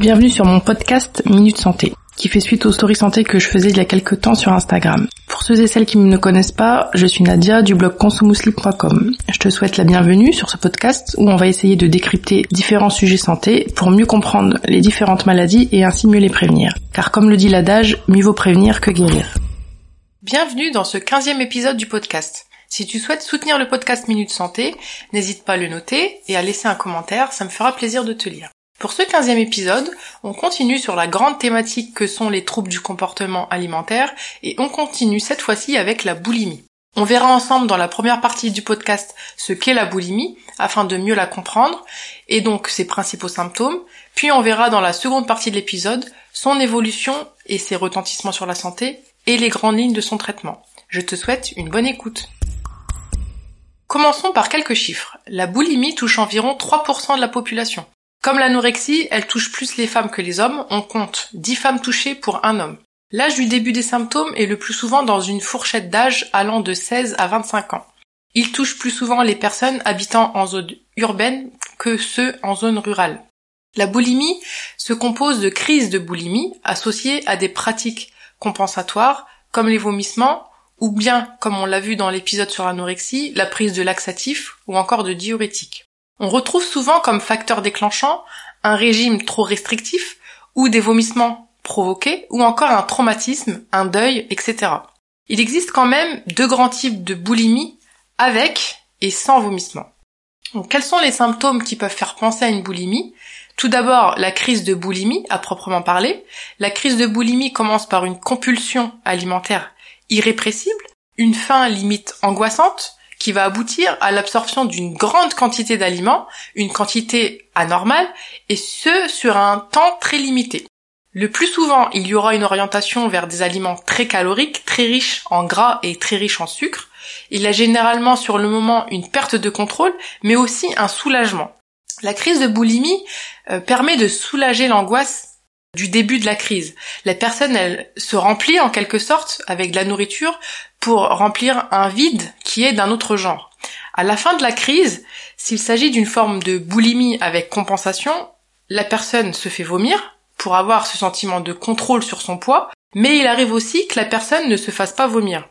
Bienvenue sur mon podcast Minute Santé, qui fait suite aux stories santé que je faisais il y a quelques temps sur Instagram. Pour ceux et celles qui ne me connaissent pas, je suis Nadia du blog consumouslip.com. Je te souhaite la bienvenue sur ce podcast où on va essayer de décrypter différents sujets santé pour mieux comprendre les différentes maladies et ainsi mieux les prévenir. Car comme le dit l'adage, mieux vaut prévenir que guérir. Bienvenue dans ce 15e épisode du podcast. Si tu souhaites soutenir le podcast Minute Santé, n'hésite pas à le noter et à laisser un commentaire, ça me fera plaisir de te lire. Pour ce quinzième épisode, on continue sur la grande thématique que sont les troubles du comportement alimentaire et on continue cette fois-ci avec la boulimie. On verra ensemble dans la première partie du podcast ce qu'est la boulimie afin de mieux la comprendre et donc ses principaux symptômes, puis on verra dans la seconde partie de l'épisode son évolution et ses retentissements sur la santé et les grandes lignes de son traitement. Je te souhaite une bonne écoute. Commençons par quelques chiffres. La boulimie touche environ 3% de la population. Comme l'anorexie, elle touche plus les femmes que les hommes, on compte 10 femmes touchées pour un homme. L'âge du début des symptômes est le plus souvent dans une fourchette d'âge allant de 16 à 25 ans. Il touche plus souvent les personnes habitant en zone urbaine que ceux en zone rurale. La boulimie se compose de crises de boulimie associées à des pratiques compensatoires comme les vomissements ou bien, comme on l'a vu dans l'épisode sur l'anorexie, la prise de laxatifs ou encore de diurétiques. On retrouve souvent comme facteur déclenchant un régime trop restrictif ou des vomissements provoqués ou encore un traumatisme, un deuil, etc. Il existe quand même deux grands types de boulimie avec et sans vomissement. quels sont les symptômes qui peuvent faire penser à une boulimie? Tout d'abord, la crise de boulimie à proprement parler. La crise de boulimie commence par une compulsion alimentaire irrépressible, une faim limite angoissante, qui va aboutir à l'absorption d'une grande quantité d'aliments, une quantité anormale, et ce sur un temps très limité. Le plus souvent, il y aura une orientation vers des aliments très caloriques, très riches en gras et très riches en sucre. Il a généralement sur le moment une perte de contrôle, mais aussi un soulagement. La crise de boulimie euh, permet de soulager l'angoisse du début de la crise. La personne, elle se remplit en quelque sorte avec de la nourriture pour remplir un vide qui est d'un autre genre. À la fin de la crise, s'il s'agit d'une forme de boulimie avec compensation, la personne se fait vomir pour avoir ce sentiment de contrôle sur son poids, mais il arrive aussi que la personne ne se fasse pas vomir.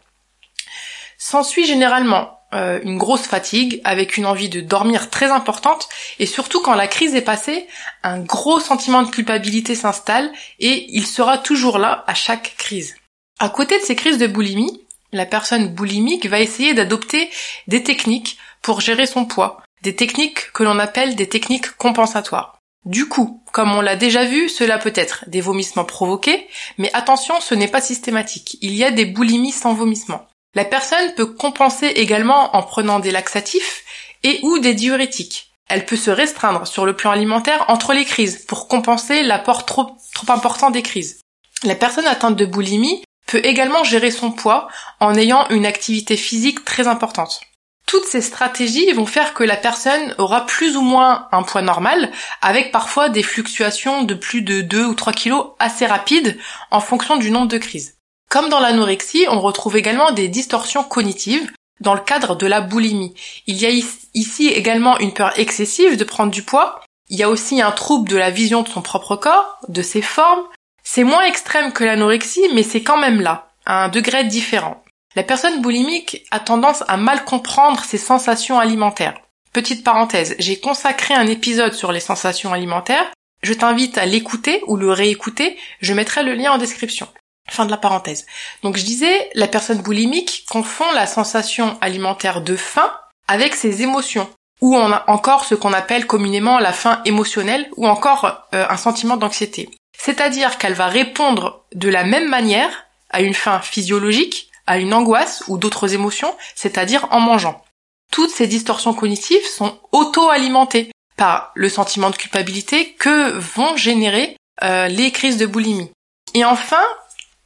S'ensuit généralement euh, une grosse fatigue, avec une envie de dormir très importante, et surtout quand la crise est passée, un gros sentiment de culpabilité s'installe et il sera toujours là à chaque crise. À côté de ces crises de boulimie, la personne boulimique va essayer d'adopter des techniques pour gérer son poids, des techniques que l'on appelle des techniques compensatoires. Du coup, comme on l'a déjà vu, cela peut être des vomissements provoqués, mais attention, ce n'est pas systématique. Il y a des boulimies sans vomissement. La personne peut compenser également en prenant des laxatifs et ou des diurétiques. Elle peut se restreindre sur le plan alimentaire entre les crises pour compenser l'apport trop, trop important des crises. La personne atteinte de boulimie peut également gérer son poids en ayant une activité physique très importante. Toutes ces stratégies vont faire que la personne aura plus ou moins un poids normal, avec parfois des fluctuations de plus de 2 ou 3 kilos assez rapides en fonction du nombre de crises. Comme dans l'anorexie, on retrouve également des distorsions cognitives dans le cadre de la boulimie. Il y a ici également une peur excessive de prendre du poids. Il y a aussi un trouble de la vision de son propre corps, de ses formes. C'est moins extrême que l'anorexie, mais c'est quand même là, à un degré différent. La personne boulimique a tendance à mal comprendre ses sensations alimentaires. Petite parenthèse, j'ai consacré un épisode sur les sensations alimentaires. Je t'invite à l'écouter ou le réécouter, je mettrai le lien en description. Fin de la parenthèse. Donc je disais, la personne boulimique confond la sensation alimentaire de faim avec ses émotions, ou on a encore ce qu'on appelle communément la faim émotionnelle, ou encore euh, un sentiment d'anxiété. C'est-à-dire qu'elle va répondre de la même manière à une faim physiologique, à une angoisse ou d'autres émotions, c'est-à-dire en mangeant. Toutes ces distorsions cognitives sont auto-alimentées par le sentiment de culpabilité que vont générer euh, les crises de boulimie. Et enfin,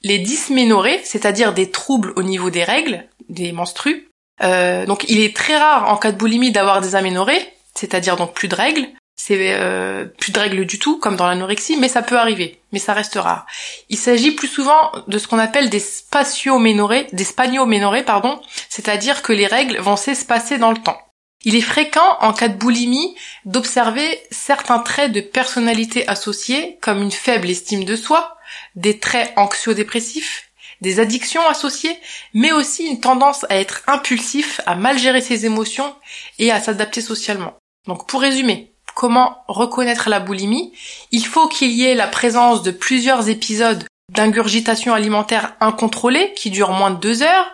les dysménorrhées, c'est-à-dire des troubles au niveau des règles, des menstrues. Euh, donc il est très rare en cas de boulimie d'avoir des aménorrhées, c'est-à-dire donc plus de règles. C'est euh, plus de règles du tout, comme dans l'anorexie, mais ça peut arriver, mais ça reste rare. Il s'agit plus souvent de ce qu'on appelle des spatioménorrhées, des spanioménorrhées, pardon, c'est-à-dire que les règles vont s'espacer dans le temps. Il est fréquent en cas de boulimie d'observer certains traits de personnalité associés comme une faible estime de soi, des traits anxio-dépressifs, des addictions associées, mais aussi une tendance à être impulsif, à mal gérer ses émotions et à s'adapter socialement. Donc pour résumer, comment reconnaître la boulimie Il faut qu'il y ait la présence de plusieurs épisodes d'ingurgitation alimentaire incontrôlée qui dure moins de deux heures,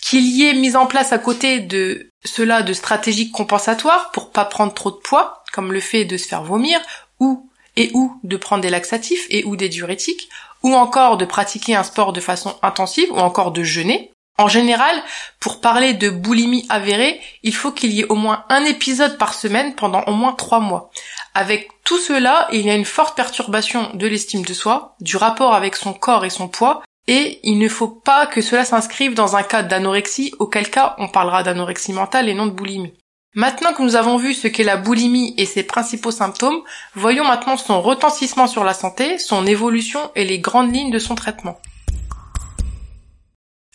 qu'il y ait mise en place à côté de cela de stratégies compensatoires pour pas prendre trop de poids, comme le fait de se faire vomir, ou et ou de prendre des laxatifs et ou des diurétiques, ou encore de pratiquer un sport de façon intensive, ou encore de jeûner. En général, pour parler de boulimie avérée, il faut qu'il y ait au moins un épisode par semaine pendant au moins trois mois. Avec tout cela, il y a une forte perturbation de l'estime de soi, du rapport avec son corps et son poids, et il ne faut pas que cela s'inscrive dans un cas d'anorexie, auquel cas on parlera d'anorexie mentale et non de boulimie. Maintenant que nous avons vu ce qu'est la boulimie et ses principaux symptômes, voyons maintenant son retentissement sur la santé, son évolution et les grandes lignes de son traitement.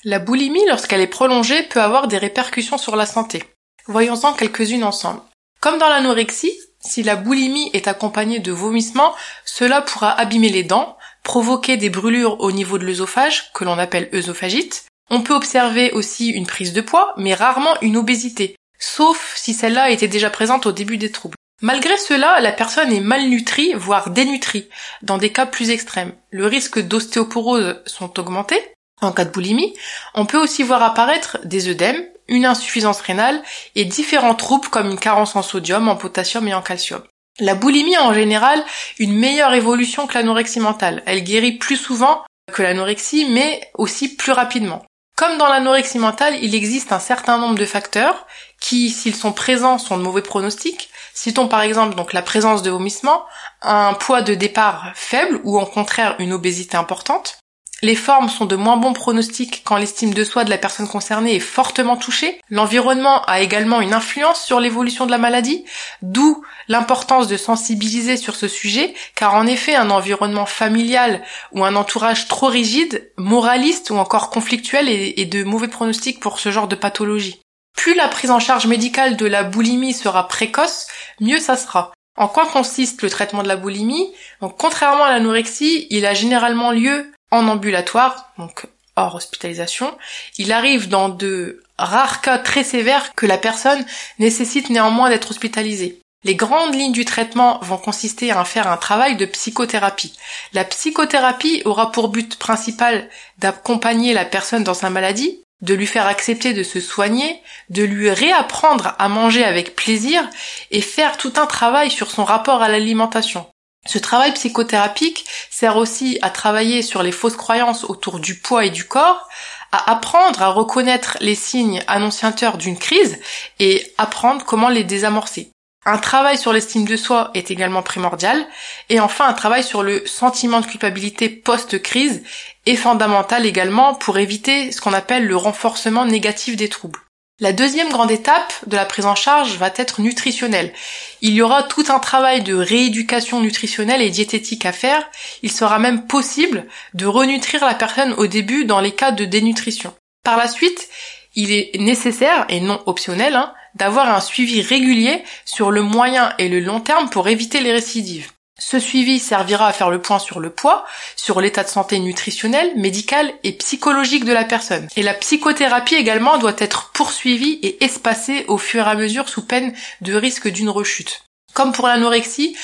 La boulimie, lorsqu'elle est prolongée, peut avoir des répercussions sur la santé. Voyons-en quelques-unes ensemble. Comme dans l'anorexie, si la boulimie est accompagnée de vomissements, cela pourra abîmer les dents, provoquer des brûlures au niveau de l'œsophage, que l'on appelle œsophagite. On peut observer aussi une prise de poids, mais rarement une obésité, sauf si celle-là était déjà présente au début des troubles. Malgré cela, la personne est malnutrie, voire dénutrie, dans des cas plus extrêmes. Le risque d'ostéoporose sont augmentés, en cas de boulimie, on peut aussi voir apparaître des œdèmes, une insuffisance rénale et différents troubles comme une carence en sodium, en potassium et en calcium. La boulimie a en général une meilleure évolution que l'anorexie mentale. Elle guérit plus souvent que l'anorexie, mais aussi plus rapidement. Comme dans l'anorexie mentale, il existe un certain nombre de facteurs qui, s'ils sont présents, sont de mauvais pronostics. Citons par exemple donc la présence de vomissements, un poids de départ faible ou au contraire une obésité importante, les formes sont de moins bons pronostics quand l'estime de soi de la personne concernée est fortement touchée. L'environnement a également une influence sur l'évolution de la maladie, d'où l'importance de sensibiliser sur ce sujet, car en effet un environnement familial ou un entourage trop rigide, moraliste ou encore conflictuel est, de mauvais pronostics pour ce genre de pathologie. Plus la prise en charge médicale de la boulimie sera précoce, mieux ça sera. En quoi consiste le traitement de la boulimie? Contrairement à l'anorexie, il a généralement lieu en ambulatoire, donc hors hospitalisation. Il arrive dans de rares cas très sévères que la personne nécessite néanmoins d'être hospitalisée. Les grandes lignes du traitement vont consister à faire un travail de psychothérapie. La psychothérapie aura pour but principal d'accompagner la personne dans sa maladie, de lui faire accepter de se soigner, de lui réapprendre à manger avec plaisir et faire tout un travail sur son rapport à l'alimentation. Ce travail psychothérapique sert aussi à travailler sur les fausses croyances autour du poids et du corps, à apprendre à reconnaître les signes annonciateurs d'une crise et apprendre comment les désamorcer. Un travail sur l'estime de soi est également primordial et enfin un travail sur le sentiment de culpabilité post-crise est fondamental également pour éviter ce qu'on appelle le renforcement négatif des troubles. La deuxième grande étape de la prise en charge va être nutritionnelle. Il y aura tout un travail de rééducation nutritionnelle et diététique à faire. Il sera même possible de renutrir la personne au début dans les cas de dénutrition. Par la suite, il est nécessaire et non optionnel hein, d'avoir un suivi régulier sur le moyen et le long terme pour éviter les récidives. Ce suivi servira à faire le point sur le poids, sur l'état de santé nutritionnel, médical et psychologique de la personne. Et la psychothérapie également doit être poursuivie et espacée au fur et à mesure sous peine de risque d'une rechute. Comme pour l'anorexie,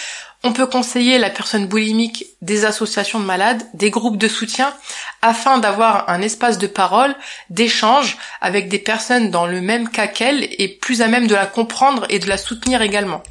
on peut conseiller la personne boulimique des associations de malades, des groupes de soutien, afin d'avoir un espace de parole, d'échange avec des personnes dans le même cas qu'elle et plus à même de la comprendre et de la soutenir également.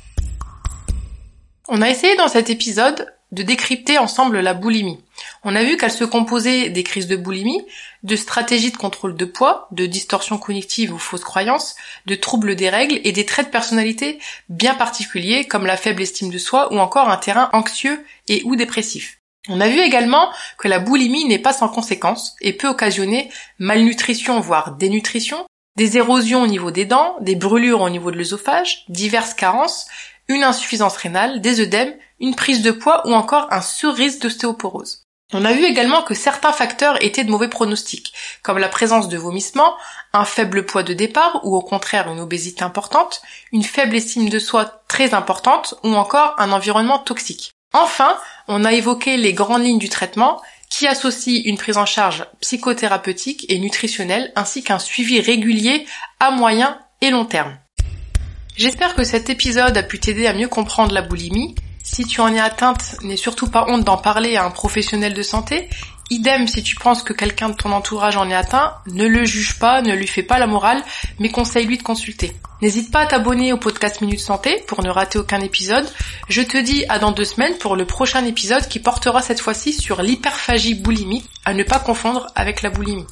On a essayé dans cet épisode de décrypter ensemble la boulimie. On a vu qu'elle se composait des crises de boulimie, de stratégies de contrôle de poids, de distorsions cognitives ou fausses croyances, de troubles des règles et des traits de personnalité bien particuliers comme la faible estime de soi ou encore un terrain anxieux et ou dépressif. On a vu également que la boulimie n'est pas sans conséquences et peut occasionner malnutrition voire dénutrition, des érosions au niveau des dents, des brûlures au niveau de l'œsophage, diverses carences, une insuffisance rénale, des œdèmes, une prise de poids ou encore un sur-risque d'ostéoporose. On a vu également que certains facteurs étaient de mauvais pronostics, comme la présence de vomissements, un faible poids de départ ou au contraire une obésité importante, une faible estime de soi très importante ou encore un environnement toxique. Enfin, on a évoqué les grandes lignes du traitement qui associent une prise en charge psychothérapeutique et nutritionnelle ainsi qu'un suivi régulier à moyen et long terme. J'espère que cet épisode a pu t'aider à mieux comprendre la boulimie si tu en es atteinte, n'aie surtout pas honte d'en parler à un professionnel de santé. Idem si tu penses que quelqu'un de ton entourage en est atteint, ne le juge pas, ne lui fais pas la morale, mais conseille-lui de consulter. N'hésite pas à t'abonner au podcast Minute Santé pour ne rater aucun épisode. Je te dis à dans deux semaines pour le prochain épisode qui portera cette fois-ci sur l'hyperphagie boulimique, à ne pas confondre avec la boulimie.